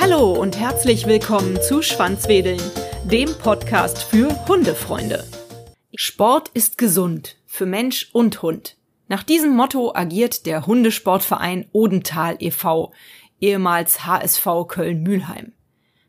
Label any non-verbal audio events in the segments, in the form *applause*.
Hallo und herzlich willkommen zu Schwanzwedeln, dem Podcast für Hundefreunde. Sport ist gesund für Mensch und Hund. Nach diesem Motto agiert der Hundesportverein Odenthal e.V., ehemals HSV Köln-Mühlheim.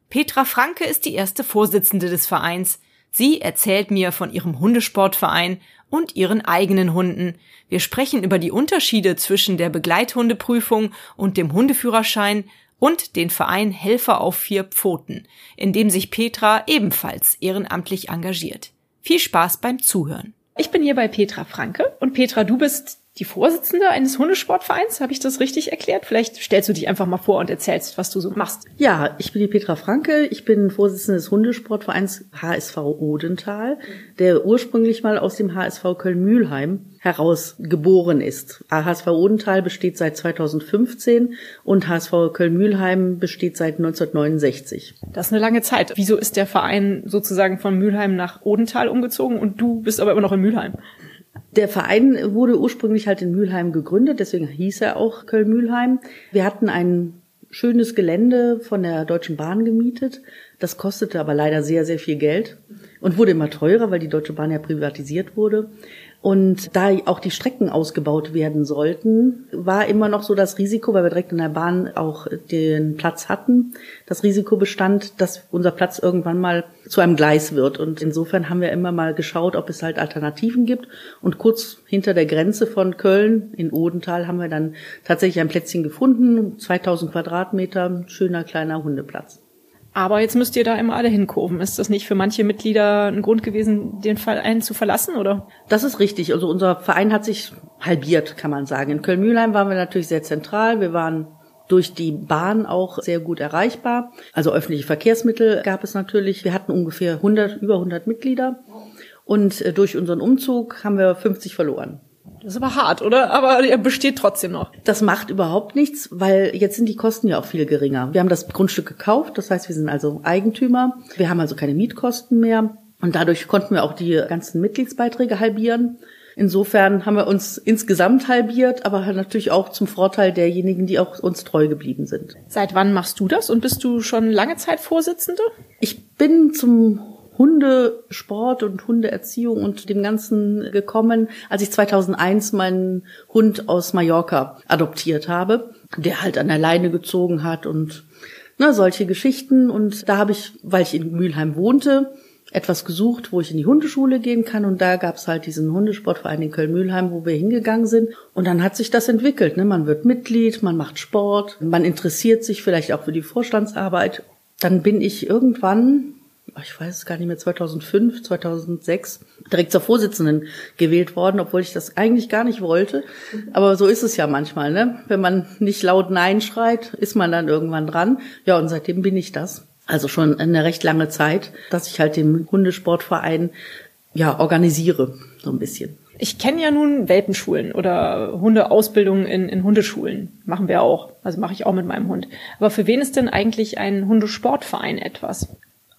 Petra Franke ist die erste Vorsitzende des Vereins. Sie erzählt mir von ihrem Hundesportverein und ihren eigenen Hunden. Wir sprechen über die Unterschiede zwischen der Begleithundeprüfung und dem Hundeführerschein und den Verein Helfer auf vier Pfoten, in dem sich Petra ebenfalls ehrenamtlich engagiert. Viel Spaß beim Zuhören. Ich bin hier bei Petra Franke und Petra, du bist die Vorsitzende eines Hundesportvereins. Habe ich das richtig erklärt? Vielleicht stellst du dich einfach mal vor und erzählst, was du so machst. Ja, ich bin die Petra Franke. Ich bin Vorsitzende des Hundesportvereins HSV Odenthal, der ursprünglich mal aus dem HSV Köln-Mühlheim heraus geboren ist. HSV Odenthal besteht seit 2015 und HSV Köln-Mühlheim besteht seit 1969. Das ist eine lange Zeit. Wieso ist der Verein sozusagen von Mühlheim nach Odenthal umgezogen und du bist aber immer noch in Mühlheim? Der Verein wurde ursprünglich halt in Mülheim gegründet, deswegen hieß er auch Köln-Mülheim. Wir hatten ein schönes Gelände von der Deutschen Bahn gemietet. Das kostete aber leider sehr, sehr viel Geld und wurde immer teurer, weil die Deutsche Bahn ja privatisiert wurde. Und da auch die Strecken ausgebaut werden sollten, war immer noch so das Risiko, weil wir direkt in der Bahn auch den Platz hatten, das Risiko bestand, dass unser Platz irgendwann mal zu einem Gleis wird. Und insofern haben wir immer mal geschaut, ob es halt Alternativen gibt. Und kurz hinter der Grenze von Köln in Odenthal haben wir dann tatsächlich ein Plätzchen gefunden, 2000 Quadratmeter, schöner kleiner Hundeplatz. Aber jetzt müsst ihr da immer alle hinkurven. Ist das nicht für manche Mitglieder ein Grund gewesen, den Verein zu verlassen, oder? Das ist richtig. Also unser Verein hat sich halbiert, kann man sagen. In Köln-Mühlheim waren wir natürlich sehr zentral. Wir waren durch die Bahn auch sehr gut erreichbar. Also öffentliche Verkehrsmittel gab es natürlich. Wir hatten ungefähr 100, über 100 Mitglieder. Und äh, durch unseren Umzug haben wir 50 verloren. Das ist aber hart, oder? Aber er besteht trotzdem noch. Das macht überhaupt nichts, weil jetzt sind die Kosten ja auch viel geringer. Wir haben das Grundstück gekauft, das heißt, wir sind also Eigentümer. Wir haben also keine Mietkosten mehr. Und dadurch konnten wir auch die ganzen Mitgliedsbeiträge halbieren. Insofern haben wir uns insgesamt halbiert, aber natürlich auch zum Vorteil derjenigen, die auch uns treu geblieben sind. Seit wann machst du das und bist du schon lange Zeit Vorsitzende? Ich bin zum Hundesport und Hundeerziehung und dem Ganzen gekommen, als ich 2001 meinen Hund aus Mallorca adoptiert habe, der halt an der Leine gezogen hat und ne, solche Geschichten. Und da habe ich, weil ich in Mülheim wohnte, etwas gesucht, wo ich in die Hundeschule gehen kann. Und da gab es halt diesen Hundesportverein in Köln-Mühlheim, wo wir hingegangen sind. Und dann hat sich das entwickelt. Ne? Man wird Mitglied, man macht Sport, man interessiert sich vielleicht auch für die Vorstandsarbeit. Dann bin ich irgendwann ich weiß es gar nicht mehr, 2005, 2006 direkt zur Vorsitzenden gewählt worden, obwohl ich das eigentlich gar nicht wollte. Aber so ist es ja manchmal, ne? Wenn man nicht laut Nein schreit, ist man dann irgendwann dran. Ja, und seitdem bin ich das. Also schon eine recht lange Zeit, dass ich halt den Hundesportverein ja organisiere, so ein bisschen. Ich kenne ja nun Welpenschulen oder Hundeausbildungen in, in Hundeschulen. Machen wir auch. Also mache ich auch mit meinem Hund. Aber für wen ist denn eigentlich ein Hundesportverein etwas?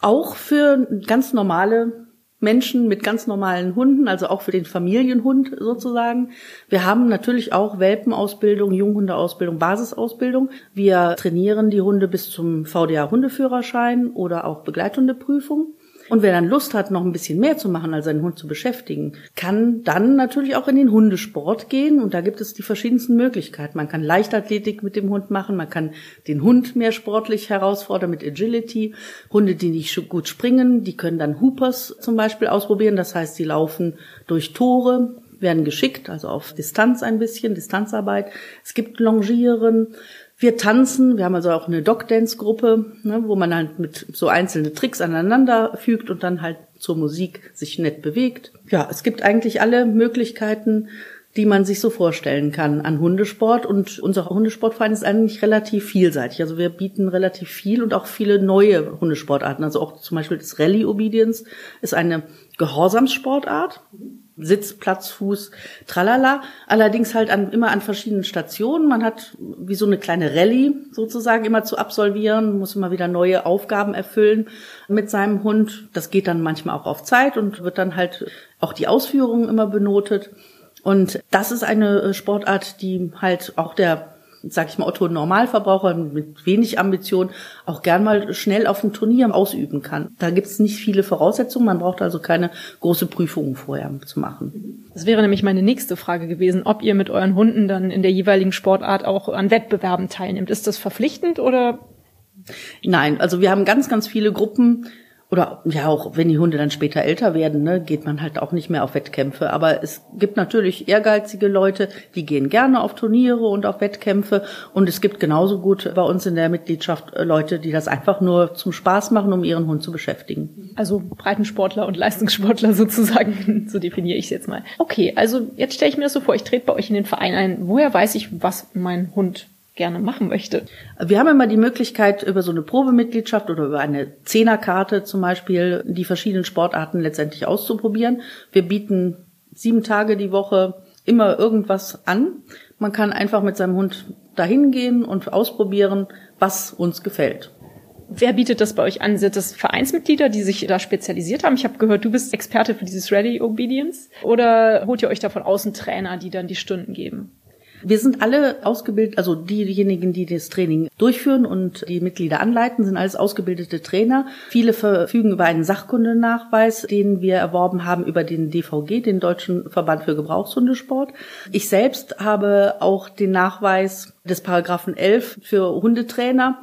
Auch für ganz normale Menschen mit ganz normalen Hunden, also auch für den Familienhund sozusagen. Wir haben natürlich auch Welpenausbildung, Junghundeausbildung, Basisausbildung. Wir trainieren die Hunde bis zum VDA Hundeführerschein oder auch Begleithundeprüfung. Und wer dann Lust hat, noch ein bisschen mehr zu machen, als seinen Hund zu beschäftigen, kann dann natürlich auch in den Hundesport gehen. Und da gibt es die verschiedensten Möglichkeiten. Man kann Leichtathletik mit dem Hund machen, man kann den Hund mehr sportlich herausfordern mit Agility. Hunde, die nicht gut springen, die können dann Hoopers zum Beispiel ausprobieren. Das heißt, sie laufen durch Tore, werden geschickt, also auf Distanz ein bisschen, Distanzarbeit. Es gibt Longieren. Wir tanzen, wir haben also auch eine Dog-Dance-Gruppe, ne, wo man halt mit so einzelne Tricks aneinander fügt und dann halt zur Musik sich nett bewegt. Ja, es gibt eigentlich alle Möglichkeiten, die man sich so vorstellen kann an Hundesport. Und unser Hundesportverein ist eigentlich relativ vielseitig. Also wir bieten relativ viel und auch viele neue Hundesportarten. Also auch zum Beispiel das Rally Obedience ist eine Gehorsamssportart. Sitz, Platz, Fuß, tralala. Allerdings halt an, immer an verschiedenen Stationen. Man hat wie so eine kleine Rallye sozusagen immer zu absolvieren, muss immer wieder neue Aufgaben erfüllen mit seinem Hund. Das geht dann manchmal auch auf Zeit und wird dann halt auch die Ausführungen immer benotet. Und das ist eine Sportart, die halt auch der sag ich mal, Otto Normalverbraucher mit wenig Ambition auch gern mal schnell auf dem Turnier ausüben kann. Da gibt's nicht viele Voraussetzungen, man braucht also keine große Prüfungen vorher zu machen. Das wäre nämlich meine nächste Frage gewesen, ob ihr mit euren Hunden dann in der jeweiligen Sportart auch an Wettbewerben teilnimmt. Ist das verpflichtend oder? Nein, also wir haben ganz, ganz viele Gruppen, oder ja auch wenn die Hunde dann später älter werden, ne, geht man halt auch nicht mehr auf Wettkämpfe. Aber es gibt natürlich ehrgeizige Leute, die gehen gerne auf Turniere und auf Wettkämpfe. Und es gibt genauso gut bei uns in der Mitgliedschaft äh, Leute, die das einfach nur zum Spaß machen, um ihren Hund zu beschäftigen. Also Breitensportler und Leistungssportler *laughs* sozusagen, so definiere ich es jetzt mal. Okay, also jetzt stelle ich mir das so vor, ich trete bei euch in den Verein ein. Woher weiß ich, was mein Hund gerne machen möchte. Wir haben immer die Möglichkeit, über so eine Probemitgliedschaft oder über eine Zehnerkarte zum Beispiel die verschiedenen Sportarten letztendlich auszuprobieren. Wir bieten sieben Tage die Woche immer irgendwas an. Man kann einfach mit seinem Hund dahin gehen und ausprobieren, was uns gefällt. Wer bietet das bei euch an? Sind das Vereinsmitglieder, die sich da spezialisiert haben? Ich habe gehört, du bist Experte für dieses Ready Obedience. Oder holt ihr euch da von außen Trainer, die dann die Stunden geben? Wir sind alle ausgebildet, also diejenigen, die das Training durchführen und die Mitglieder anleiten, sind alles ausgebildete Trainer. Viele verfügen über einen Sachkundenachweis, den wir erworben haben über den DVG, den Deutschen Verband für Gebrauchshundesport. Ich selbst habe auch den Nachweis des Paragraphen 11 für Hundetrainer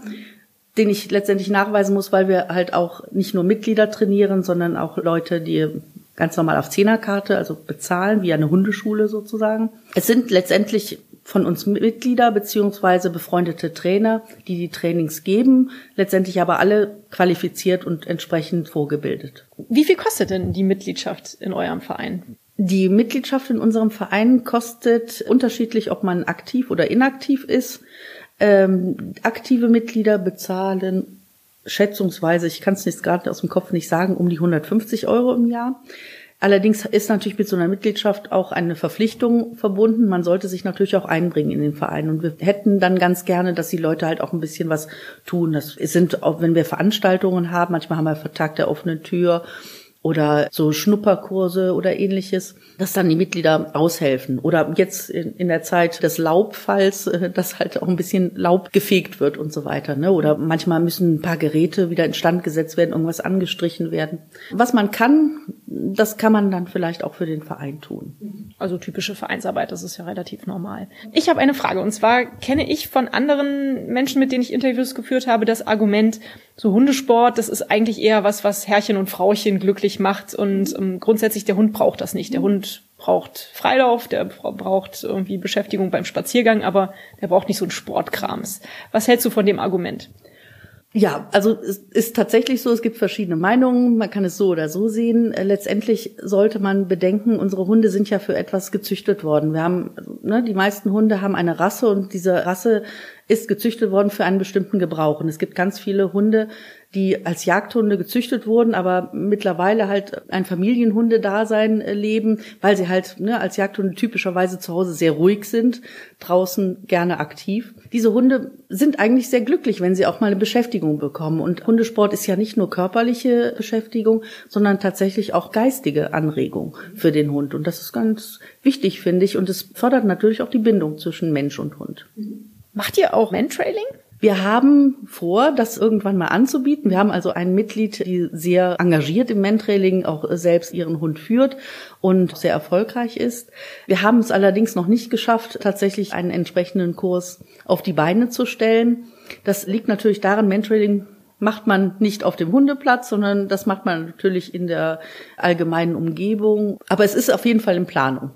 den ich letztendlich nachweisen muss, weil wir halt auch nicht nur Mitglieder trainieren, sondern auch Leute, die ganz normal auf Zehnerkarte, also bezahlen, wie eine Hundeschule sozusagen. Es sind letztendlich von uns Mitglieder beziehungsweise befreundete Trainer, die die Trainings geben, letztendlich aber alle qualifiziert und entsprechend vorgebildet. Wie viel kostet denn die Mitgliedschaft in eurem Verein? Die Mitgliedschaft in unserem Verein kostet unterschiedlich, ob man aktiv oder inaktiv ist. Ähm, aktive Mitglieder bezahlen schätzungsweise, ich kann es nicht gerade aus dem Kopf nicht sagen, um die 150 Euro im Jahr. Allerdings ist natürlich mit so einer Mitgliedschaft auch eine Verpflichtung verbunden. Man sollte sich natürlich auch einbringen in den Verein. Und wir hätten dann ganz gerne, dass die Leute halt auch ein bisschen was tun. Das sind auch, wenn wir Veranstaltungen haben, manchmal haben wir Tag der offenen Tür oder so Schnupperkurse oder ähnliches, dass dann die Mitglieder aushelfen. Oder jetzt in, in, der Zeit des Laubfalls, äh, dass halt auch ein bisschen Laub gefegt wird und so weiter. Ne? Oder manchmal müssen ein paar Geräte wieder instand gesetzt werden, irgendwas angestrichen werden. Was man kann, das kann man dann vielleicht auch für den Verein tun. Also typische Vereinsarbeit, das ist ja relativ normal. Ich habe eine Frage und zwar kenne ich von anderen Menschen, mit denen ich Interviews geführt habe, das Argument, so Hundesport, das ist eigentlich eher was, was Herrchen und Frauchen glücklich macht und ähm, grundsätzlich der Hund braucht das nicht. Der Hund braucht Freilauf, der braucht irgendwie Beschäftigung beim Spaziergang, aber der braucht nicht so einen Sportkrams. Was hältst du von dem Argument? Ja, also es ist tatsächlich so, es gibt verschiedene Meinungen, man kann es so oder so sehen. Äh, letztendlich sollte man bedenken, unsere Hunde sind ja für etwas gezüchtet worden. Wir haben, ne, die meisten Hunde haben eine Rasse und diese Rasse ist gezüchtet worden für einen bestimmten Gebrauch. Und es gibt ganz viele Hunde, die als Jagdhunde gezüchtet wurden, aber mittlerweile halt ein Familienhundedasein äh, leben, weil sie halt ne, als Jagdhunde typischerweise zu Hause sehr ruhig sind, draußen gerne aktiv. Diese Hunde sind eigentlich sehr glücklich, wenn sie auch mal eine Beschäftigung bekommen. Und Hundesport ist ja nicht nur körperliche Beschäftigung, sondern tatsächlich auch geistige Anregung für den Hund. Und das ist ganz wichtig, finde ich. Und es fördert natürlich auch die Bindung zwischen Mensch und Hund. Macht ihr auch Mantrailing? Wir haben vor, das irgendwann mal anzubieten. Wir haben also ein Mitglied, die sehr engagiert im Mentrailing auch selbst ihren Hund führt und sehr erfolgreich ist. Wir haben es allerdings noch nicht geschafft, tatsächlich einen entsprechenden Kurs auf die Beine zu stellen. Das liegt natürlich daran, Mentrailing macht man nicht auf dem Hundeplatz, sondern das macht man natürlich in der allgemeinen Umgebung. Aber es ist auf jeden Fall in Planung.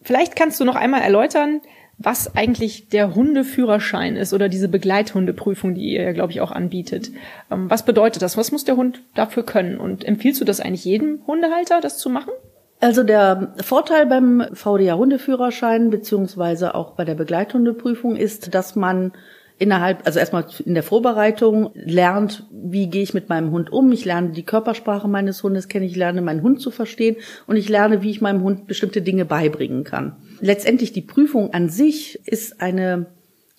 Vielleicht kannst du noch einmal erläutern, was eigentlich der Hundeführerschein ist oder diese Begleithundeprüfung, die ihr ja, glaube ich, auch anbietet. Ähm, was bedeutet das? Was muss der Hund dafür können? Und empfiehlst du das eigentlich jedem Hundehalter, das zu machen? Also der Vorteil beim VDA Hundeführerschein beziehungsweise auch bei der Begleithundeprüfung ist, dass man innerhalb, also erstmal in der Vorbereitung lernt, wie gehe ich mit meinem Hund um. Ich lerne die Körpersprache meines Hundes kennen, ich lerne meinen Hund zu verstehen und ich lerne, wie ich meinem Hund bestimmte Dinge beibringen kann. Letztendlich die Prüfung an sich ist eine,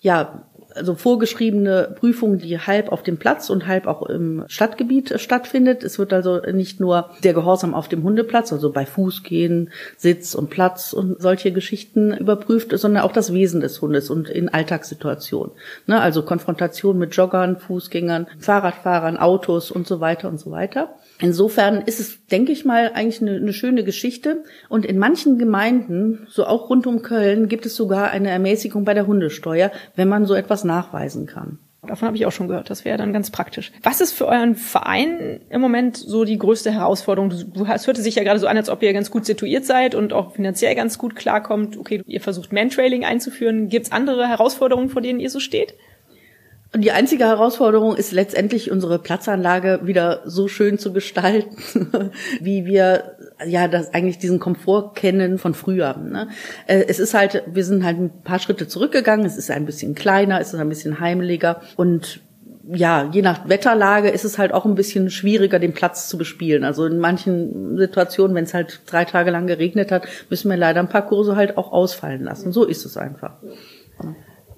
ja, also vorgeschriebene Prüfung, die halb auf dem Platz und halb auch im Stadtgebiet stattfindet. Es wird also nicht nur der Gehorsam auf dem Hundeplatz, also bei Fußgehen, Sitz und Platz und solche Geschichten überprüft, sondern auch das Wesen des Hundes und in Alltagssituationen. Ne, also Konfrontation mit Joggern, Fußgängern, Fahrradfahrern, Autos und so weiter und so weiter. Insofern ist es, denke ich mal, eigentlich eine, eine, schöne Geschichte. Und in manchen Gemeinden, so auch rund um Köln, gibt es sogar eine Ermäßigung bei der Hundesteuer, wenn man so etwas nachweisen kann. Davon habe ich auch schon gehört. Das wäre dann ganz praktisch. Was ist für euren Verein im Moment so die größte Herausforderung? Du, es hörte sich ja gerade so an, als ob ihr ganz gut situiert seid und auch finanziell ganz gut klarkommt. Okay, ihr versucht Mantrailing einzuführen. Gibt es andere Herausforderungen, vor denen ihr so steht? Und die einzige Herausforderung ist letztendlich unsere Platzanlage wieder so schön zu gestalten, *laughs* wie wir ja das eigentlich diesen Komfort kennen von früher. Ne? Äh, es ist halt, wir sind halt ein paar Schritte zurückgegangen. Es ist ein bisschen kleiner, es ist ein bisschen heimeliger und ja, je nach Wetterlage ist es halt auch ein bisschen schwieriger, den Platz zu bespielen. Also in manchen Situationen, wenn es halt drei Tage lang geregnet hat, müssen wir leider ein paar Kurse halt auch ausfallen lassen. So ist es einfach.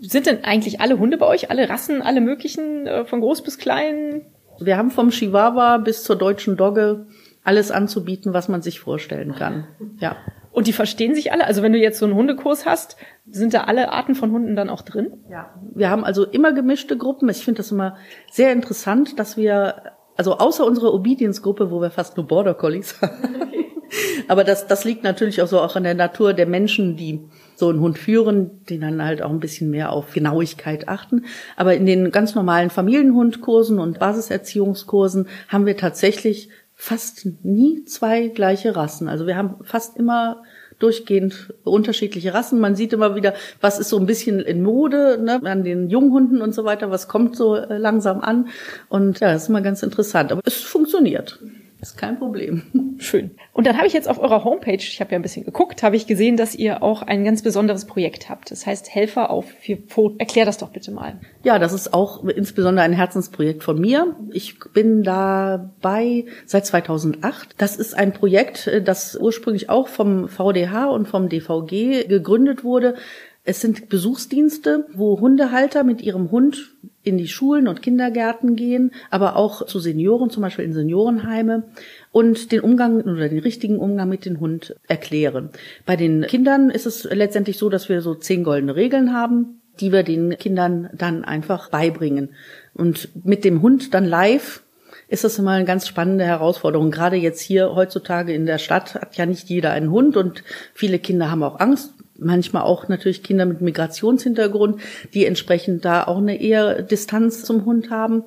Sind denn eigentlich alle Hunde bei euch, alle Rassen, alle möglichen, äh, von groß bis klein? Wir haben vom Chihuahua bis zur deutschen Dogge alles anzubieten, was man sich vorstellen kann. Ja. Und die verstehen sich alle? Also wenn du jetzt so einen Hundekurs hast, sind da alle Arten von Hunden dann auch drin? Ja. Wir haben also immer gemischte Gruppen. Ich finde das immer sehr interessant, dass wir, also außer unserer Obedience-Gruppe, wo wir fast nur Border Collies haben. Okay. *laughs* Aber das, das liegt natürlich auch so auch an der Natur der Menschen, die so einen Hund führen, die dann halt auch ein bisschen mehr auf Genauigkeit achten. Aber in den ganz normalen Familienhundkursen und Basiserziehungskursen haben wir tatsächlich fast nie zwei gleiche Rassen. Also wir haben fast immer durchgehend unterschiedliche Rassen. Man sieht immer wieder, was ist so ein bisschen in Mode ne, an den Junghunden und so weiter, was kommt so äh, langsam an. Und ja, das ist immer ganz interessant. Aber es funktioniert. Ist kein Problem. *laughs* Schön. Und dann habe ich jetzt auf eurer Homepage, ich habe ja ein bisschen geguckt, habe ich gesehen, dass ihr auch ein ganz besonderes Projekt habt. Das heißt Helfer auf vier Pfoten. Erklär das doch bitte mal. Ja, das ist auch insbesondere ein Herzensprojekt von mir. Ich bin dabei seit 2008. Das ist ein Projekt, das ursprünglich auch vom VDH und vom DVG gegründet wurde. Es sind Besuchsdienste, wo Hundehalter mit ihrem Hund in die Schulen und Kindergärten gehen, aber auch zu Senioren, zum Beispiel in Seniorenheime und den Umgang oder den richtigen Umgang mit dem Hund erklären. Bei den Kindern ist es letztendlich so, dass wir so zehn goldene Regeln haben, die wir den Kindern dann einfach beibringen. Und mit dem Hund dann live ist das immer eine ganz spannende Herausforderung. Gerade jetzt hier heutzutage in der Stadt hat ja nicht jeder einen Hund und viele Kinder haben auch Angst manchmal auch natürlich Kinder mit Migrationshintergrund, die entsprechend da auch eine eher Distanz zum Hund haben.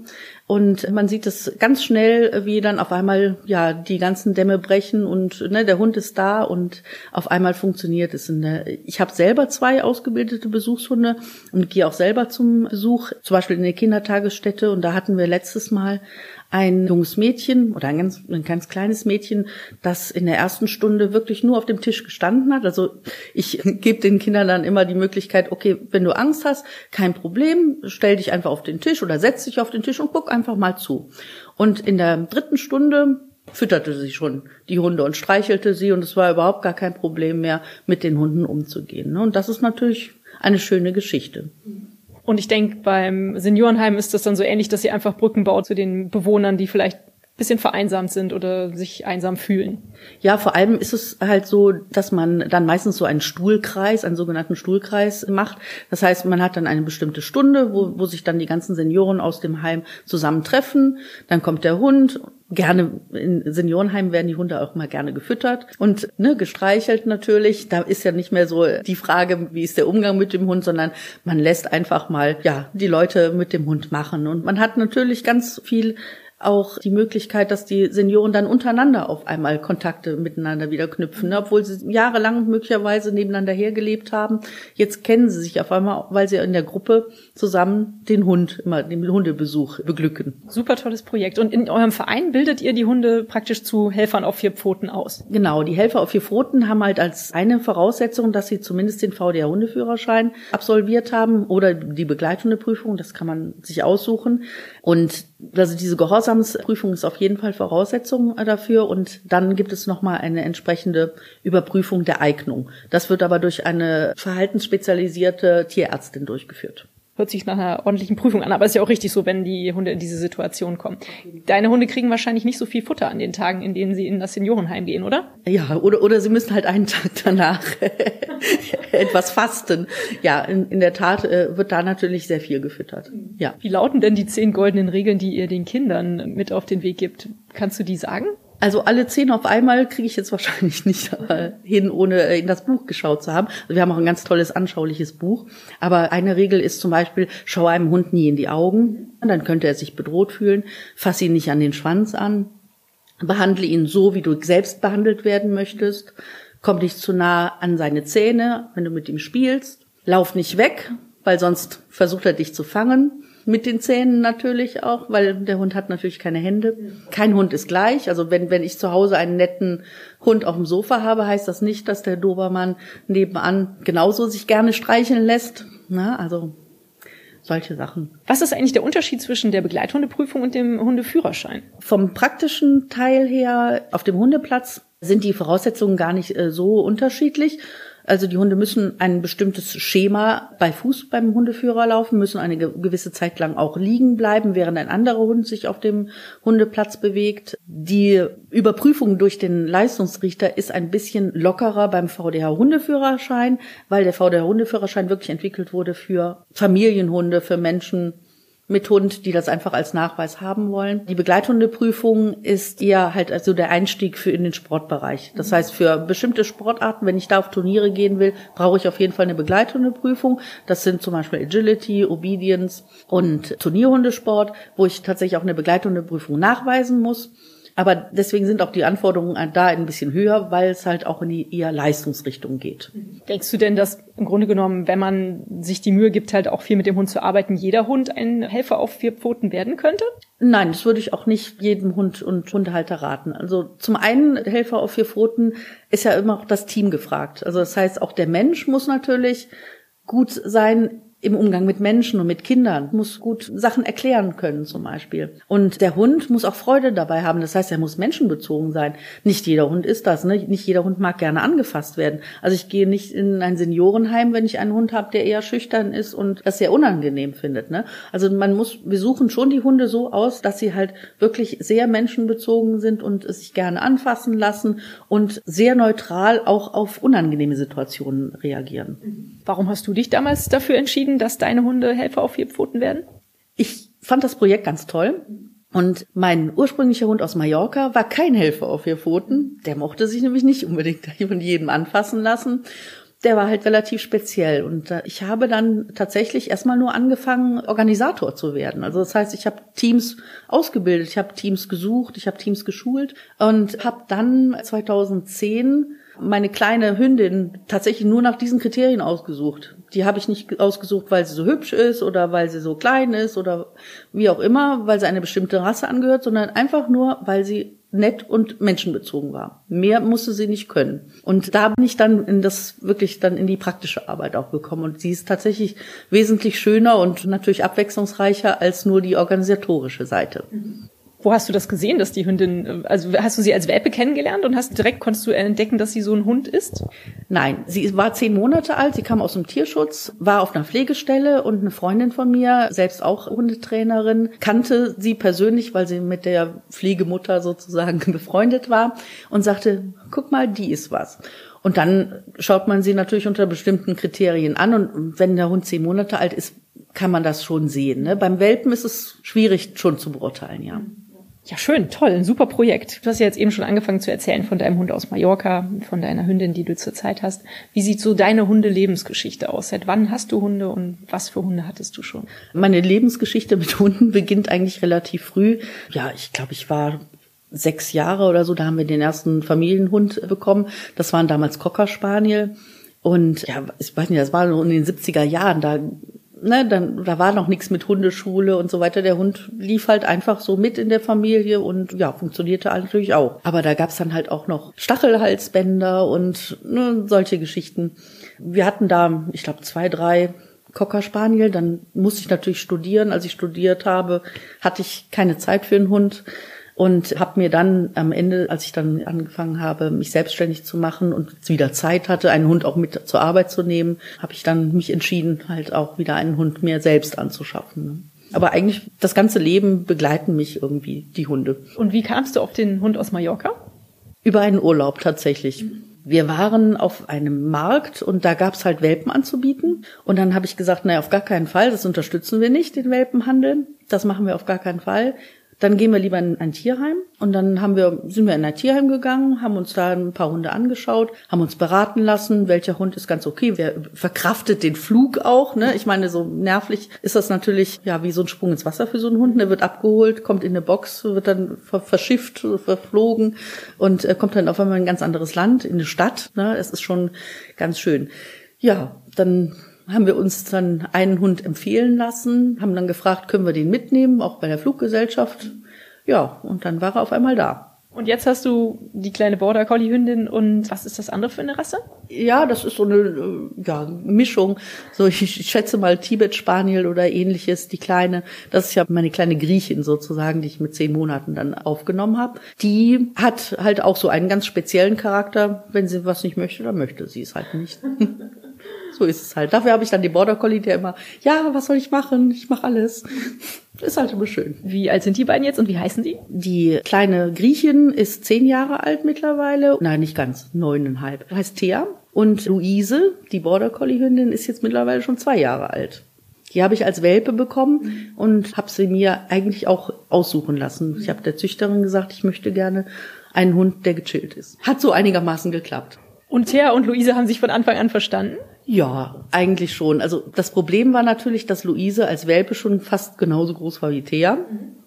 Und man sieht es ganz schnell, wie dann auf einmal ja die ganzen Dämme brechen und ne, der Hund ist da und auf einmal funktioniert es. Ich habe selber zwei ausgebildete Besuchshunde und gehe auch selber zum Besuch, zum Beispiel in der Kindertagesstätte. Und da hatten wir letztes Mal ein junges Mädchen oder ein ganz, ein ganz kleines Mädchen, das in der ersten Stunde wirklich nur auf dem Tisch gestanden hat. Also ich *laughs* gebe den Kindern dann immer die Möglichkeit, okay, wenn du Angst hast, kein Problem, stell dich einfach auf den Tisch oder setz dich auf den Tisch und guck einfach mal zu. Und in der dritten Stunde fütterte sie schon die Hunde und streichelte sie und es war überhaupt gar kein Problem mehr, mit den Hunden umzugehen. Ne? Und das ist natürlich eine schöne Geschichte. Und ich denke, beim Seniorenheim ist das dann so ähnlich, dass ihr einfach Brücken baut zu den Bewohnern, die vielleicht bisschen vereinsamt sind oder sich einsam fühlen. Ja, vor allem ist es halt so, dass man dann meistens so einen Stuhlkreis, einen sogenannten Stuhlkreis macht. Das heißt, man hat dann eine bestimmte Stunde, wo, wo sich dann die ganzen Senioren aus dem Heim zusammentreffen. Dann kommt der Hund. Gerne in Seniorenheimen werden die Hunde auch mal gerne gefüttert und ne, gestreichelt natürlich. Da ist ja nicht mehr so die Frage, wie ist der Umgang mit dem Hund, sondern man lässt einfach mal ja die Leute mit dem Hund machen. Und man hat natürlich ganz viel auch die Möglichkeit, dass die Senioren dann untereinander auf einmal Kontakte miteinander wieder knüpfen, ne? obwohl sie jahrelang möglicherweise nebeneinander hergelebt haben. Jetzt kennen sie sich auf einmal, weil sie in der Gruppe zusammen den Hund, immer den Hundebesuch beglücken. Super tolles Projekt. Und in eurem Verein bildet ihr die Hunde praktisch zu Helfern auf vier Pfoten aus? Genau, die Helfer auf vier Pfoten haben halt als eine Voraussetzung, dass sie zumindest den VDR-Hundeführerschein absolviert haben oder die Begleithundeprüfung, das kann man sich aussuchen. Und also diese Gehorsamsprüfung ist auf jeden Fall Voraussetzung dafür und dann gibt es nochmal eine entsprechende Überprüfung der Eignung. Das wird aber durch eine verhaltensspezialisierte Tierärztin durchgeführt. Hört sich nach einer ordentlichen Prüfung an, aber ist ja auch richtig so, wenn die Hunde in diese Situation kommen. Deine Hunde kriegen wahrscheinlich nicht so viel Futter an den Tagen, in denen sie in das Seniorenheim gehen, oder? Ja, oder, oder sie müssen halt einen *laughs* Tag danach *laughs* etwas fasten. Ja, in, in der Tat äh, wird da natürlich sehr viel gefüttert. Ja. Wie lauten denn die zehn goldenen Regeln, die ihr den Kindern mit auf den Weg gibt? Kannst du die sagen? Also alle zehn auf einmal kriege ich jetzt wahrscheinlich *laughs* nicht äh, hin, ohne äh, in das Buch geschaut zu haben. Also wir haben auch ein ganz tolles, anschauliches Buch. Aber eine Regel ist zum Beispiel, schau einem Hund nie in die Augen, dann könnte er sich bedroht fühlen. Fass ihn nicht an den Schwanz an. Behandle ihn so, wie du selbst behandelt werden möchtest. Komm nicht zu nah an seine Zähne, wenn du mit ihm spielst. Lauf nicht weg, weil sonst versucht er dich zu fangen. Mit den Zähnen natürlich auch, weil der Hund hat natürlich keine Hände. Kein Hund ist gleich. Also wenn, wenn ich zu Hause einen netten Hund auf dem Sofa habe, heißt das nicht, dass der Dobermann nebenan genauso sich gerne streicheln lässt. Na, also solche Sachen. Was ist eigentlich der Unterschied zwischen der Begleithundeprüfung und dem Hundeführerschein? Vom praktischen Teil her auf dem Hundeplatz sind die Voraussetzungen gar nicht äh, so unterschiedlich. Also die Hunde müssen ein bestimmtes Schema bei Fuß beim Hundeführer laufen, müssen eine gewisse Zeit lang auch liegen bleiben, während ein anderer Hund sich auf dem Hundeplatz bewegt. Die Überprüfung durch den Leistungsrichter ist ein bisschen lockerer beim VDH-Hundeführerschein, weil der VDH-Hundeführerschein wirklich entwickelt wurde für Familienhunde, für Menschen, mit Hund, die das einfach als Nachweis haben wollen. Die Begleithundeprüfung ist eher halt also der Einstieg für in den Sportbereich. Das heißt, für bestimmte Sportarten, wenn ich da auf Turniere gehen will, brauche ich auf jeden Fall eine Begleithundeprüfung. Das sind zum Beispiel Agility, Obedience und Turnierhundesport, wo ich tatsächlich auch eine Begleithundeprüfung nachweisen muss. Aber deswegen sind auch die Anforderungen da ein bisschen höher, weil es halt auch in die eher Leistungsrichtung geht. Denkst du denn, dass im Grunde genommen, wenn man sich die Mühe gibt, halt auch viel mit dem Hund zu arbeiten, jeder Hund ein Helfer auf vier Pfoten werden könnte? Nein, das würde ich auch nicht jedem Hund und Hundehalter raten. Also zum einen Helfer auf vier Pfoten ist ja immer auch das Team gefragt. Also das heißt, auch der Mensch muss natürlich gut sein im Umgang mit Menschen und mit Kindern, muss gut Sachen erklären können zum Beispiel. Und der Hund muss auch Freude dabei haben. Das heißt, er muss menschenbezogen sein. Nicht jeder Hund ist das. Ne? Nicht jeder Hund mag gerne angefasst werden. Also ich gehe nicht in ein Seniorenheim, wenn ich einen Hund habe, der eher schüchtern ist und das sehr unangenehm findet. Ne? Also man muss, wir suchen schon die Hunde so aus, dass sie halt wirklich sehr menschenbezogen sind und sich gerne anfassen lassen und sehr neutral auch auf unangenehme Situationen reagieren. Warum hast du dich damals dafür entschieden, dass deine Hunde Helfer auf vier Pfoten werden? Ich fand das Projekt ganz toll. Und mein ursprünglicher Hund aus Mallorca war kein Helfer auf vier Pfoten. Der mochte sich nämlich nicht unbedingt von jedem anfassen lassen. Der war halt relativ speziell. Und äh, ich habe dann tatsächlich erstmal nur angefangen, Organisator zu werden. Also das heißt, ich habe Teams ausgebildet, ich habe Teams gesucht, ich habe Teams geschult und habe dann 2010 meine kleine Hündin tatsächlich nur nach diesen Kriterien ausgesucht. Die habe ich nicht ausgesucht, weil sie so hübsch ist oder weil sie so klein ist oder wie auch immer, weil sie eine bestimmte Rasse angehört, sondern einfach nur, weil sie nett und menschenbezogen war. Mehr musste sie nicht können. Und da bin ich dann in das wirklich dann in die praktische Arbeit auch gekommen. Und sie ist tatsächlich wesentlich schöner und natürlich abwechslungsreicher als nur die organisatorische Seite. Mhm. Wo hast du das gesehen, dass die Hündin, also hast du sie als Welpe kennengelernt und hast direkt konntest du entdecken, dass sie so ein Hund ist? Nein, sie war zehn Monate alt, sie kam aus dem Tierschutz, war auf einer Pflegestelle und eine Freundin von mir, selbst auch Hundetrainerin, kannte sie persönlich, weil sie mit der Pflegemutter sozusagen *laughs* befreundet war und sagte, guck mal, die ist was. Und dann schaut man sie natürlich unter bestimmten Kriterien an und wenn der Hund zehn Monate alt ist, kann man das schon sehen. Ne? Beim Welpen ist es schwierig schon zu beurteilen, ja. Ja, schön, toll, ein super Projekt. Du hast ja jetzt eben schon angefangen zu erzählen von deinem Hund aus Mallorca, von deiner Hündin, die du zurzeit hast. Wie sieht so deine Hundelebensgeschichte aus? Seit wann hast du Hunde und was für Hunde hattest du schon? Meine Lebensgeschichte mit Hunden beginnt eigentlich relativ früh. Ja, ich glaube, ich war sechs Jahre oder so, da haben wir den ersten Familienhund bekommen. Das waren damals Cocker Spaniel. Und ja, ich weiß nicht, das war in den 70er Jahren, da ne, dann, da war noch nichts mit Hundeschule und so weiter. Der Hund lief halt einfach so mit in der Familie und ja, funktionierte natürlich auch. Aber da gab's dann halt auch noch Stachelhalsbänder und ne, solche Geschichten. Wir hatten da, ich glaube, zwei, drei Cocker Spaniel. Dann musste ich natürlich studieren. Als ich studiert habe, hatte ich keine Zeit für einen Hund. Und habe mir dann am Ende, als ich dann angefangen habe, mich selbstständig zu machen und wieder Zeit hatte, einen Hund auch mit zur Arbeit zu nehmen, habe ich dann mich entschieden, halt auch wieder einen Hund mir selbst anzuschaffen. Ne? Aber eigentlich das ganze Leben begleiten mich irgendwie die Hunde. Und wie kamst du auf den Hund aus Mallorca? Über einen Urlaub tatsächlich. Wir waren auf einem Markt und da gab's halt Welpen anzubieten. Und dann habe ich gesagt, naja, auf gar keinen Fall, das unterstützen wir nicht, den Welpenhandel. Das machen wir auf gar keinen Fall. Dann gehen wir lieber in ein Tierheim und dann haben wir, sind wir in ein Tierheim gegangen, haben uns da ein paar Hunde angeschaut, haben uns beraten lassen, welcher Hund ist ganz okay, wer verkraftet den Flug auch, ne? Ich meine, so nervlich ist das natürlich, ja, wie so ein Sprung ins Wasser für so einen Hund. Der wird abgeholt, kommt in eine Box, wird dann verschifft, verflogen und äh, kommt dann auf einmal in ein ganz anderes Land, in eine Stadt, ne? Es ist schon ganz schön. Ja, dann haben wir uns dann einen Hund empfehlen lassen, haben dann gefragt, können wir den mitnehmen, auch bei der Fluggesellschaft. Ja, und dann war er auf einmal da. Und jetzt hast du die kleine Border Collie Hündin und was ist das andere für eine Rasse? Ja, das ist so eine äh, ja, Mischung. So ich, ich schätze mal Tibet Spaniel oder ähnliches. Die kleine, das ist ja meine kleine Griechin sozusagen, die ich mit zehn Monaten dann aufgenommen habe. Die hat halt auch so einen ganz speziellen Charakter. Wenn sie was nicht möchte, dann möchte sie es halt nicht. *laughs* So ist es halt. Dafür habe ich dann die Border Collie, der immer, ja, was soll ich machen? Ich mache alles. Ist halt immer schön. Wie alt sind die beiden jetzt und wie heißen die? Die kleine Griechin ist zehn Jahre alt mittlerweile. Nein, nicht ganz, neuneinhalb. Heißt Thea. Und Luise, die Border Collie Hündin, ist jetzt mittlerweile schon zwei Jahre alt. Die habe ich als Welpe bekommen und habe sie mir eigentlich auch aussuchen lassen. Ich habe der Züchterin gesagt, ich möchte gerne einen Hund, der gechillt ist. Hat so einigermaßen geklappt. Und Thea und Luise haben sich von Anfang an verstanden? Ja, eigentlich schon. Also das Problem war natürlich, dass Luise als Welpe schon fast genauso groß war wie Thea.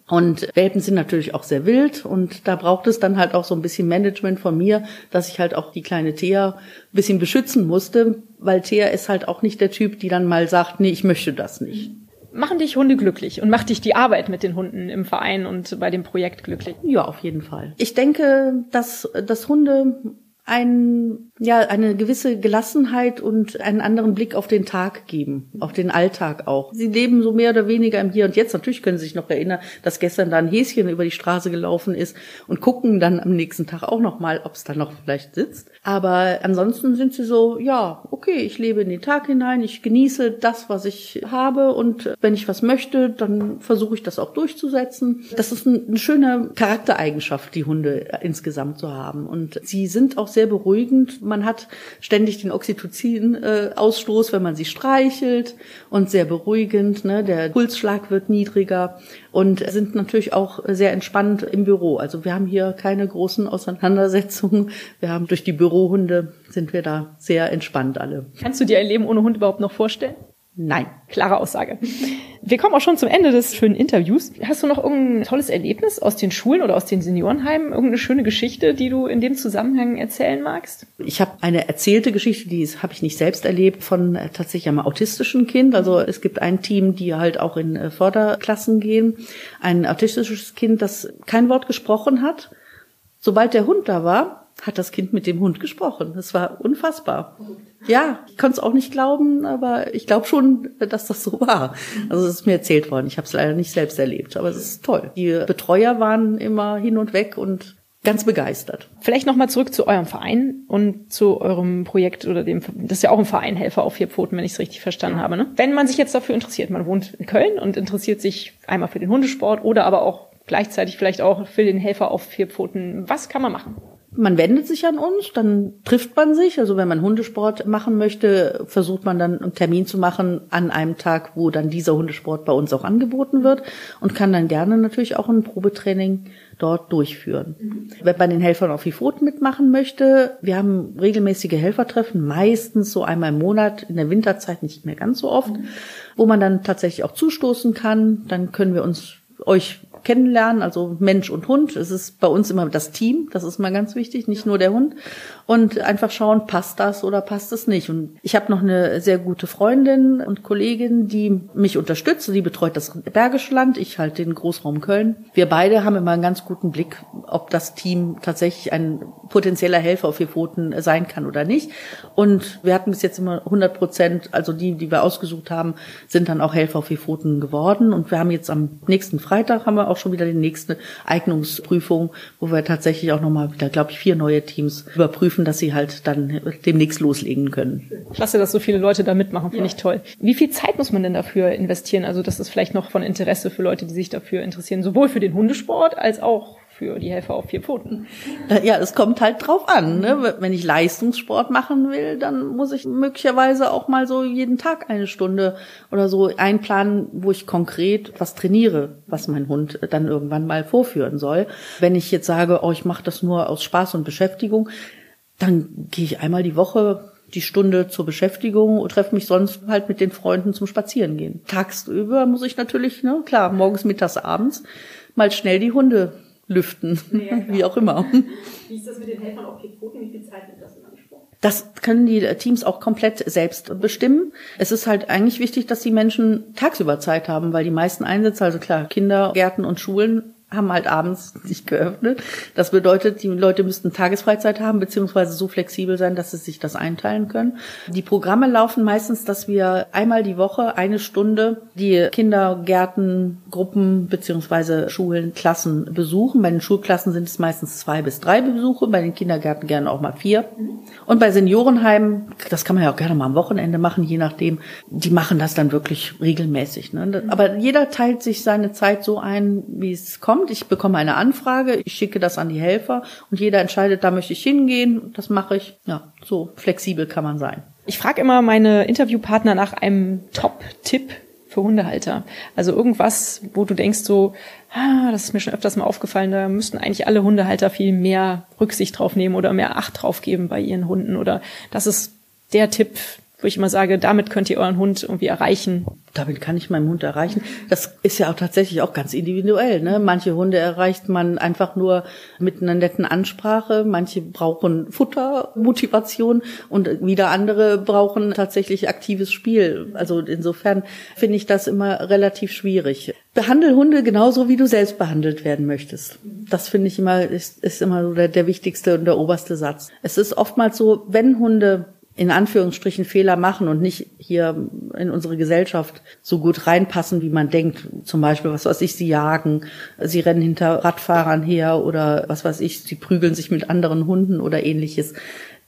Und Welpen sind natürlich auch sehr wild und da braucht es dann halt auch so ein bisschen Management von mir, dass ich halt auch die kleine Thea ein bisschen beschützen musste, weil Thea ist halt auch nicht der Typ, die dann mal sagt, nee, ich möchte das nicht. Machen dich Hunde glücklich und macht dich die Arbeit mit den Hunden im Verein und bei dem Projekt glücklich? Ja, auf jeden Fall. Ich denke, dass, dass Hunde ein, ja, eine gewisse Gelassenheit und einen anderen Blick auf den Tag geben, auf den Alltag auch. Sie leben so mehr oder weniger im Hier und Jetzt. Natürlich können Sie sich noch erinnern, dass gestern da ein Häschen über die Straße gelaufen ist und gucken dann am nächsten Tag auch noch mal, ob es da noch vielleicht sitzt. Aber ansonsten sind sie so, ja, okay, ich lebe in den Tag hinein, ich genieße das, was ich habe und wenn ich was möchte, dann versuche ich das auch durchzusetzen. Das ist eine schöne Charaktereigenschaft, die Hunde insgesamt zu haben und sie sind auch sehr beruhigend. Man hat ständig den Oxytocin-Ausstoß, wenn man sie streichelt und sehr beruhigend. Ne? Der Pulsschlag wird niedriger und sind natürlich auch sehr entspannt im Büro. Also wir haben hier keine großen Auseinandersetzungen. Wir haben durch die Bürohunde sind wir da sehr entspannt alle. Kannst du dir ein Leben ohne Hund überhaupt noch vorstellen? Nein. Klare Aussage. Wir kommen auch schon zum Ende des schönen Interviews. Hast du noch irgendein tolles Erlebnis aus den Schulen oder aus den Seniorenheimen? Irgendeine schöne Geschichte, die du in dem Zusammenhang erzählen magst? Ich habe eine erzählte Geschichte, die habe ich nicht selbst erlebt, von äh, tatsächlich einem autistischen Kind. Also es gibt ein Team, die halt auch in äh, Förderklassen gehen. Ein autistisches Kind, das kein Wort gesprochen hat. Sobald der Hund da war, hat das Kind mit dem Hund gesprochen. Das war unfassbar. Ja, ich konnte es auch nicht glauben, aber ich glaube schon, dass das so war. Also es ist mir erzählt worden. Ich habe es leider nicht selbst erlebt, aber es ist toll. Die Betreuer waren immer hin und weg und ganz begeistert. Vielleicht nochmal zurück zu eurem Verein und zu eurem Projekt oder dem, das ist ja auch ein Verein Helfer auf vier Pfoten, wenn ich es richtig verstanden habe. Ne? Wenn man sich jetzt dafür interessiert, man wohnt in Köln und interessiert sich einmal für den Hundesport oder aber auch gleichzeitig vielleicht auch für den Helfer auf vier Pfoten, was kann man machen? Man wendet sich an uns, dann trifft man sich. Also wenn man Hundesport machen möchte, versucht man dann einen Termin zu machen an einem Tag, wo dann dieser Hundesport bei uns auch angeboten wird und kann dann gerne natürlich auch ein Probetraining dort durchführen. Mhm. Wenn man den Helfern auf die Pfoten mitmachen möchte, wir haben regelmäßige Helfertreffen, meistens so einmal im Monat, in der Winterzeit nicht mehr ganz so oft, mhm. wo man dann tatsächlich auch zustoßen kann. Dann können wir uns euch kennenlernen, also Mensch und Hund. Es ist bei uns immer das Team, das ist mal ganz wichtig, nicht nur der Hund. Und einfach schauen, passt das oder passt es nicht. Und ich habe noch eine sehr gute Freundin und Kollegin, die mich unterstützt. Die betreut das Bergische Land, ich halt den Großraum Köln. Wir beide haben immer einen ganz guten Blick, ob das Team tatsächlich ein potenzieller Helfer auf vier Pfoten sein kann oder nicht. Und wir hatten bis jetzt immer 100 Prozent, also die, die wir ausgesucht haben, sind dann auch Helfer auf vier Pfoten geworden. Und wir haben jetzt am nächsten Freitag haben wir auch schon wieder die nächste Eignungsprüfung, wo wir tatsächlich auch nochmal wieder, glaube ich, vier neue Teams überprüfen, dass sie halt dann demnächst loslegen können. Klasse, dass so viele Leute da mitmachen, finde ja. ich toll. Wie viel Zeit muss man denn dafür investieren? Also das ist vielleicht noch von Interesse für Leute, die sich dafür interessieren, sowohl für den Hundesport als auch für die Helfer auf vier Pfoten. Ja, es kommt halt drauf an. Ne? Wenn ich Leistungssport machen will, dann muss ich möglicherweise auch mal so jeden Tag eine Stunde oder so einplanen, wo ich konkret was trainiere, was mein Hund dann irgendwann mal vorführen soll. Wenn ich jetzt sage, oh, ich mache das nur aus Spaß und Beschäftigung, dann gehe ich einmal die Woche die Stunde zur Beschäftigung und treffe mich sonst halt mit den Freunden zum Spazierengehen. Tagsüber muss ich natürlich, ne, klar, morgens, mittags, abends mal schnell die Hunde lüften, ja, *laughs* wie auch immer. Wie ist das mit den Helfern auf Pfoten? Wie viel Zeit nimmt das in Anspruch? Das können die Teams auch komplett selbst bestimmen. Es ist halt eigentlich wichtig, dass die Menschen tagsüber Zeit haben, weil die meisten Einsätze, also klar, Kindergärten und Schulen haben halt abends nicht geöffnet. Das bedeutet, die Leute müssten Tagesfreizeit haben, beziehungsweise so flexibel sein, dass sie sich das einteilen können. Die Programme laufen meistens, dass wir einmal die Woche eine Stunde die Kindergärten, Gruppen, beziehungsweise Schulen, Klassen besuchen. Bei den Schulklassen sind es meistens zwei bis drei Besuche, bei den Kindergärten gerne auch mal vier. Und bei Seniorenheimen, das kann man ja auch gerne mal am Wochenende machen, je nachdem, die machen das dann wirklich regelmäßig. Ne? Aber jeder teilt sich seine Zeit so ein, wie es kommt kommt. Ich bekomme eine Anfrage, ich schicke das an die Helfer und jeder entscheidet, da möchte ich hingehen. Das mache ich. Ja, so flexibel kann man sein. Ich frage immer meine Interviewpartner nach einem Top-Tipp für Hundehalter. Also irgendwas, wo du denkst so, ah, das ist mir schon öfters mal aufgefallen, da müssten eigentlich alle Hundehalter viel mehr Rücksicht drauf nehmen oder mehr Acht drauf geben bei ihren Hunden oder das ist der Tipp, wo ich immer sage, damit könnt ihr euren Hund irgendwie erreichen. Damit kann ich meinen Hund erreichen. Das ist ja auch tatsächlich auch ganz individuell. Ne? Manche Hunde erreicht man einfach nur mit einer netten Ansprache. Manche brauchen Futter, Motivation und wieder andere brauchen tatsächlich aktives Spiel. Also insofern finde ich das immer relativ schwierig. Behandel Hunde genauso, wie du selbst behandelt werden möchtest. Das finde ich immer, ist, ist immer so der, der wichtigste und der oberste Satz. Es ist oftmals so, wenn Hunde in Anführungsstrichen Fehler machen und nicht hier in unsere Gesellschaft so gut reinpassen, wie man denkt. Zum Beispiel, was weiß ich, sie jagen, sie rennen hinter Radfahrern her oder was weiß ich, sie prügeln sich mit anderen Hunden oder ähnliches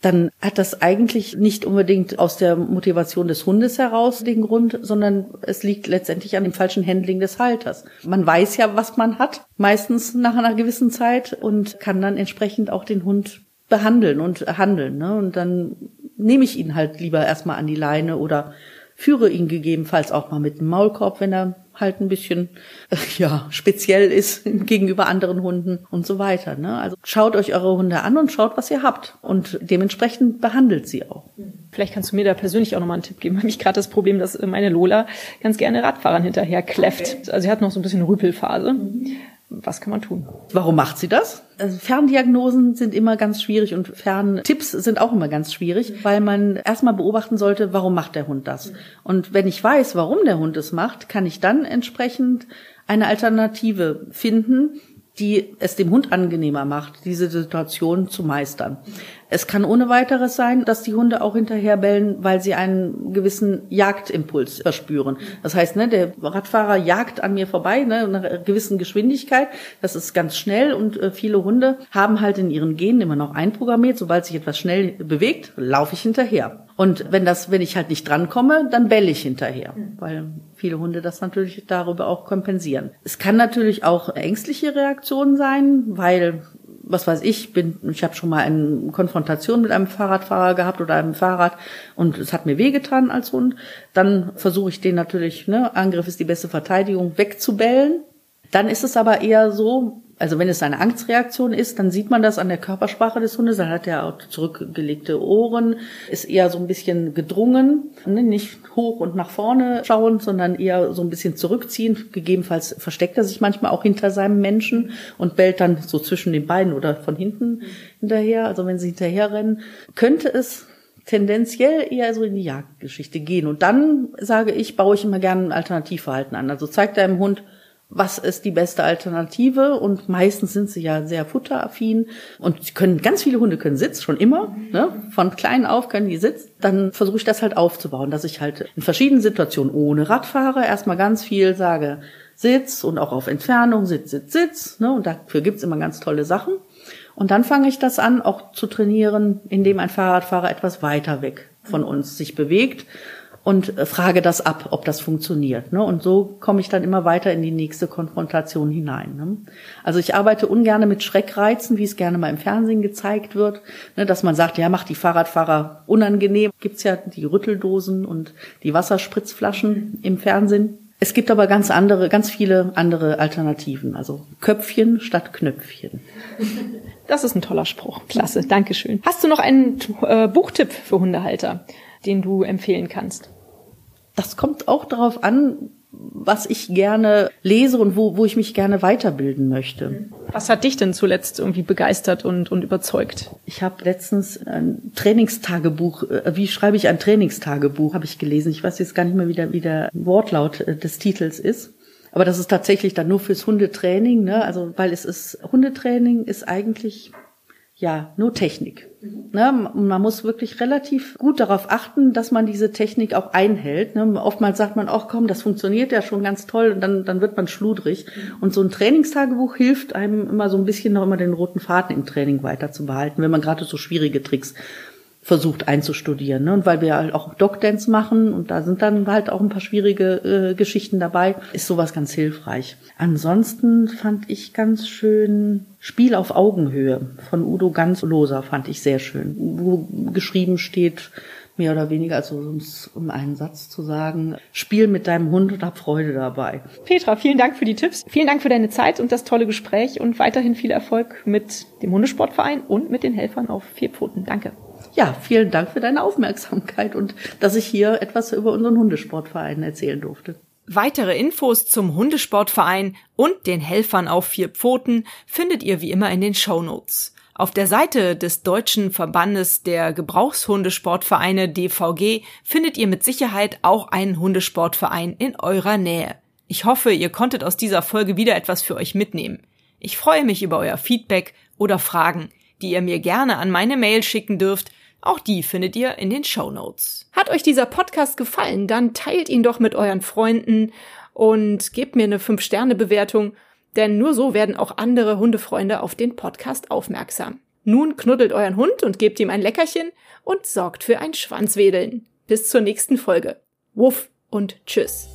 dann hat das eigentlich nicht unbedingt aus der Motivation des Hundes heraus den Grund, sondern es liegt letztendlich an dem falschen Handling des Halters. Man weiß ja, was man hat, meistens nach einer gewissen Zeit und kann dann entsprechend auch den Hund behandeln und handeln. Ne? Und dann nehme ich ihn halt lieber erstmal an die Leine oder führe ihn gegebenenfalls auch mal mit dem Maulkorb, wenn er halt ein bisschen äh, *laughs* ja speziell ist *laughs* gegenüber anderen Hunden und so weiter. Ne? Also schaut euch eure Hunde an und schaut, was ihr habt und dementsprechend behandelt sie auch. Vielleicht kannst du mir da persönlich auch nochmal einen Tipp geben. *laughs* Habe ich gerade das Problem, dass meine Lola ganz gerne Radfahrern hinterher kläfft. Okay. Also sie hat noch so ein bisschen Rüpelphase. Mhm was kann man tun? Warum macht sie das? Also Ferndiagnosen sind immer ganz schwierig und Ferntipps sind auch immer ganz schwierig, weil man erstmal beobachten sollte, warum macht der Hund das? Und wenn ich weiß, warum der Hund es macht, kann ich dann entsprechend eine Alternative finden, die es dem Hund angenehmer macht, diese Situation zu meistern. Es kann ohne weiteres sein, dass die Hunde auch hinterher bellen, weil sie einen gewissen Jagdimpuls verspüren. Das heißt, ne, der Radfahrer jagt an mir vorbei, ne, in einer gewissen Geschwindigkeit. Das ist ganz schnell und äh, viele Hunde haben halt in ihren Genen immer noch einprogrammiert, sobald sich etwas schnell bewegt, laufe ich hinterher. Und wenn das, wenn ich halt nicht drankomme, dann belle ich hinterher, weil viele Hunde das natürlich darüber auch kompensieren. Es kann natürlich auch ängstliche Reaktionen sein, weil was weiß ich, bin, ich habe schon mal eine Konfrontation mit einem Fahrradfahrer gehabt oder einem Fahrrad und es hat mir wehgetan als Hund. Dann versuche ich den natürlich, ne, Angriff ist die beste Verteidigung, wegzubellen. Dann ist es aber eher so, Also wenn es eine Angstreaktion ist, dann sieht man das an der Körpersprache des Hundes. Dann hat er auch zurückgelegte Ohren, ist eher so ein bisschen gedrungen, ne? nicht hoch und nach vorne schauen, sondern eher so ein bisschen zurückziehen. Gegebenenfalls versteckt er sich manchmal auch hinter seinem Menschen und bellt dann so zwischen den Beinen oder von hinten hinterher. Also wenn sie hinterher rennen, könnte es tendenziell eher so in die Jagdgeschichte gehen. Und dann sage ich, baue ich immer gerne ein Alternativverhalten an. Also zeigt deinem Hund, was ist die beste Alternative? Und meistens sind sie ja sehr futteraffin. Und können ganz viele Hunde können Sitz schon immer ne? von klein auf können die Sitz. Dann versuche ich das halt aufzubauen dass ich halt in verschiedenen Situationen ohne Radfahrer erstmal ganz viel sage Sitz und auch auf Entfernung Sitz Sitz Sitz ne? und dafür gibt's immer ganz tolle Sachen. Und dann fange ich das an auch zu trainieren indem ein Fahrradfahrer etwas weiter weg von uns sich bewegt und äh, frage das ab, ob das funktioniert. Ne? Und so komme ich dann immer weiter in die nächste Konfrontation hinein. Ne? Also ich arbeite ungerne mit Schreckreizen, wie es gerne mal im Fernsehen gezeigt wird, ne? dass man sagt, ja, macht die Fahrradfahrer unangenehm. Gibt's ja die Rütteldosen und die Wasserspritzflaschen im Fernsehen. Es gibt aber ganz andere, ganz viele andere Alternativen. Also Köpfchen statt Knöpfchen. Das ist ein toller Spruch. Klasse, Dankeschön. Hast du noch einen äh, Buchtipp für Hundehalter? den du empfehlen kannst? Das kommt auch darauf an, was ich gerne lese und wo, wo ich mich gerne weiterbilden möchte. Was hat dich denn zuletzt irgendwie begeistert und, und überzeugt? Ich habe letztens ein Trainingstagebuch, äh, wie schreibe ich ein Trainingstagebuch, habe ich gelesen. Ich weiß jetzt gar nicht mehr, wie der, wie der Wortlaut äh, des Titels ist. Aber das ist tatsächlich dann nur fürs Hundetraining, ne? Also, weil es ist, Hundetraining ist eigentlich ja, nur Technik. Ne, man muss wirklich relativ gut darauf achten, dass man diese Technik auch einhält. Ne, oftmals sagt man, ach komm, das funktioniert ja schon ganz toll und dann, dann wird man schludrig. Und so ein Trainingstagebuch hilft einem immer so ein bisschen noch immer den roten Faden im Training weiter zu behalten, wenn man gerade so schwierige Tricks versucht einzustudieren. Ne? Und weil wir halt auch Dogdance machen und da sind dann halt auch ein paar schwierige äh, Geschichten dabei, ist sowas ganz hilfreich. Ansonsten fand ich ganz schön Spiel auf Augenhöhe von Udo Ganzloser fand ich sehr schön, wo geschrieben steht, mehr oder weniger, also um einen Satz zu sagen, spiel mit deinem Hund und hab Freude dabei. Petra, vielen Dank für die Tipps. Vielen Dank für deine Zeit und das tolle Gespräch und weiterhin viel Erfolg mit dem Hundesportverein und mit den Helfern auf vier Pfoten. Danke. Ja, vielen Dank für deine Aufmerksamkeit und dass ich hier etwas über unseren Hundesportverein erzählen durfte. Weitere Infos zum Hundesportverein und den Helfern auf vier Pfoten findet ihr wie immer in den Show Notes. Auf der Seite des Deutschen Verbandes der Gebrauchshundesportvereine DVG findet ihr mit Sicherheit auch einen Hundesportverein in eurer Nähe. Ich hoffe, ihr konntet aus dieser Folge wieder etwas für euch mitnehmen. Ich freue mich über euer Feedback oder Fragen, die ihr mir gerne an meine Mail schicken dürft auch die findet ihr in den Show Notes. Hat euch dieser Podcast gefallen, dann teilt ihn doch mit euren Freunden und gebt mir eine 5-Sterne-Bewertung, denn nur so werden auch andere Hundefreunde auf den Podcast aufmerksam. Nun knuddelt euren Hund und gebt ihm ein Leckerchen und sorgt für ein Schwanzwedeln. Bis zur nächsten Folge. Wuff und tschüss.